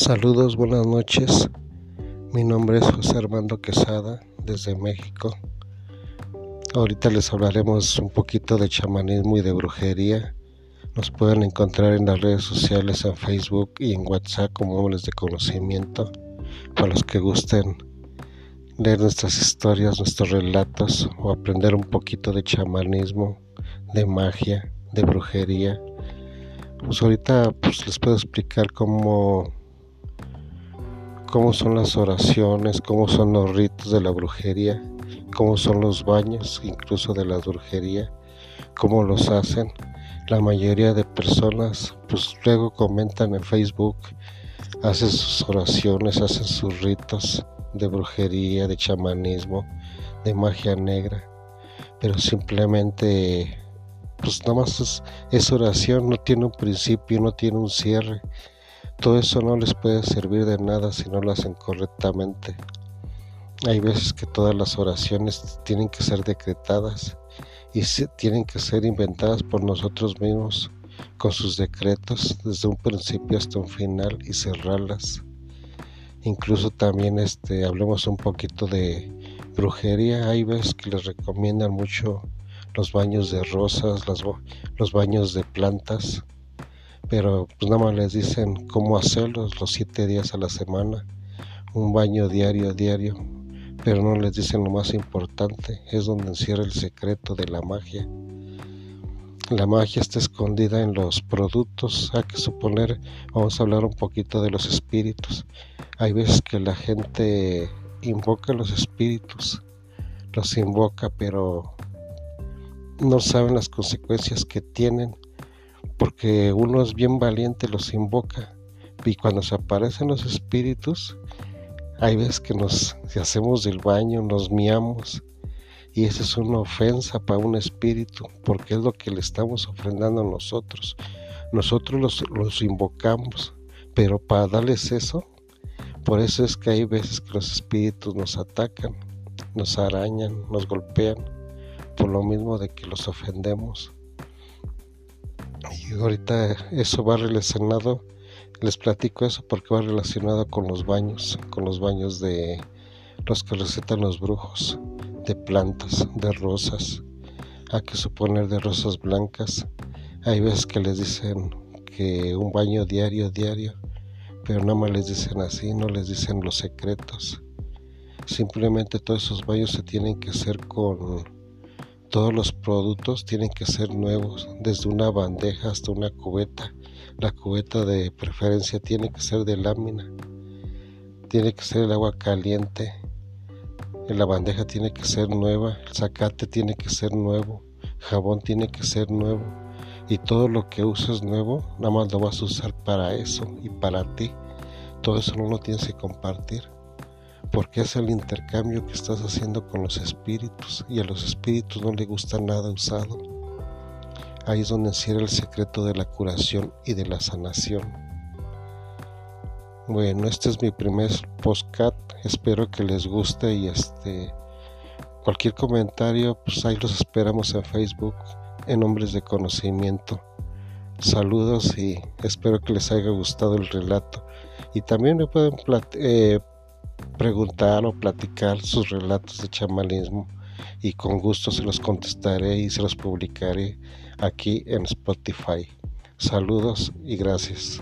Saludos, buenas noches. Mi nombre es José Armando Quesada desde México. Ahorita les hablaremos un poquito de chamanismo y de brujería. Nos pueden encontrar en las redes sociales, en Facebook y en WhatsApp como hombres de conocimiento. Para los que gusten leer nuestras historias, nuestros relatos o aprender un poquito de chamanismo, de magia, de brujería. Pues ahorita pues les puedo explicar cómo cómo son las oraciones, cómo son los ritos de la brujería, cómo son los baños incluso de la brujería, cómo los hacen. La mayoría de personas pues luego comentan en Facebook, hacen sus oraciones, hacen sus ritos de brujería, de chamanismo, de magia negra, pero simplemente pues nada más es, es oración, no tiene un principio, no tiene un cierre todo eso no les puede servir de nada si no lo hacen correctamente. Hay veces que todas las oraciones tienen que ser decretadas y tienen que ser inventadas por nosotros mismos con sus decretos desde un principio hasta un final y cerrarlas. Incluso también este hablemos un poquito de brujería. Hay veces que les recomiendan mucho los baños de rosas, los baños de plantas pero pues nada más les dicen cómo hacerlos los siete días a la semana, un baño diario, diario, pero no les dicen lo más importante, es donde encierra el secreto de la magia. La magia está escondida en los productos, hay que suponer, vamos a hablar un poquito de los espíritus. Hay veces que la gente invoca los espíritus, los invoca, pero no saben las consecuencias que tienen porque uno es bien valiente, los invoca. Y cuando se aparecen los espíritus, hay veces que nos hacemos del baño, nos miamos. Y esa es una ofensa para un espíritu, porque es lo que le estamos ofrendando a nosotros. Nosotros los, los invocamos, pero para darles eso, por eso es que hay veces que los espíritus nos atacan, nos arañan, nos golpean, por lo mismo de que los ofendemos. Y ahorita eso va relacionado, les platico eso porque va relacionado con los baños, con los baños de los que recetan los brujos, de plantas, de rosas. Hay que suponer de rosas blancas. Hay veces que les dicen que un baño diario, diario, pero nada más les dicen así, no les dicen los secretos. Simplemente todos esos baños se tienen que hacer con todos los productos tienen que ser nuevos, desde una bandeja hasta una cubeta. La cubeta de preferencia tiene que ser de lámina. Tiene que ser el agua caliente. La bandeja tiene que ser nueva. El zacate tiene que ser nuevo. jabón tiene que ser nuevo. Y todo lo que uses nuevo, nada más lo vas a usar para eso y para ti. Todo eso no lo tienes que compartir porque es el intercambio que estás haciendo con los espíritus y a los espíritus no les gusta nada usado. Ahí es donde encierra el secreto de la curación y de la sanación. Bueno, este es mi primer postcat, espero que les guste y este cualquier comentario, pues ahí los esperamos en Facebook en Hombres de Conocimiento. Saludos y espero que les haya gustado el relato. Y también me pueden eh, preguntar o platicar sus relatos de chamanismo y con gusto se los contestaré y se los publicaré aquí en Spotify. Saludos y gracias.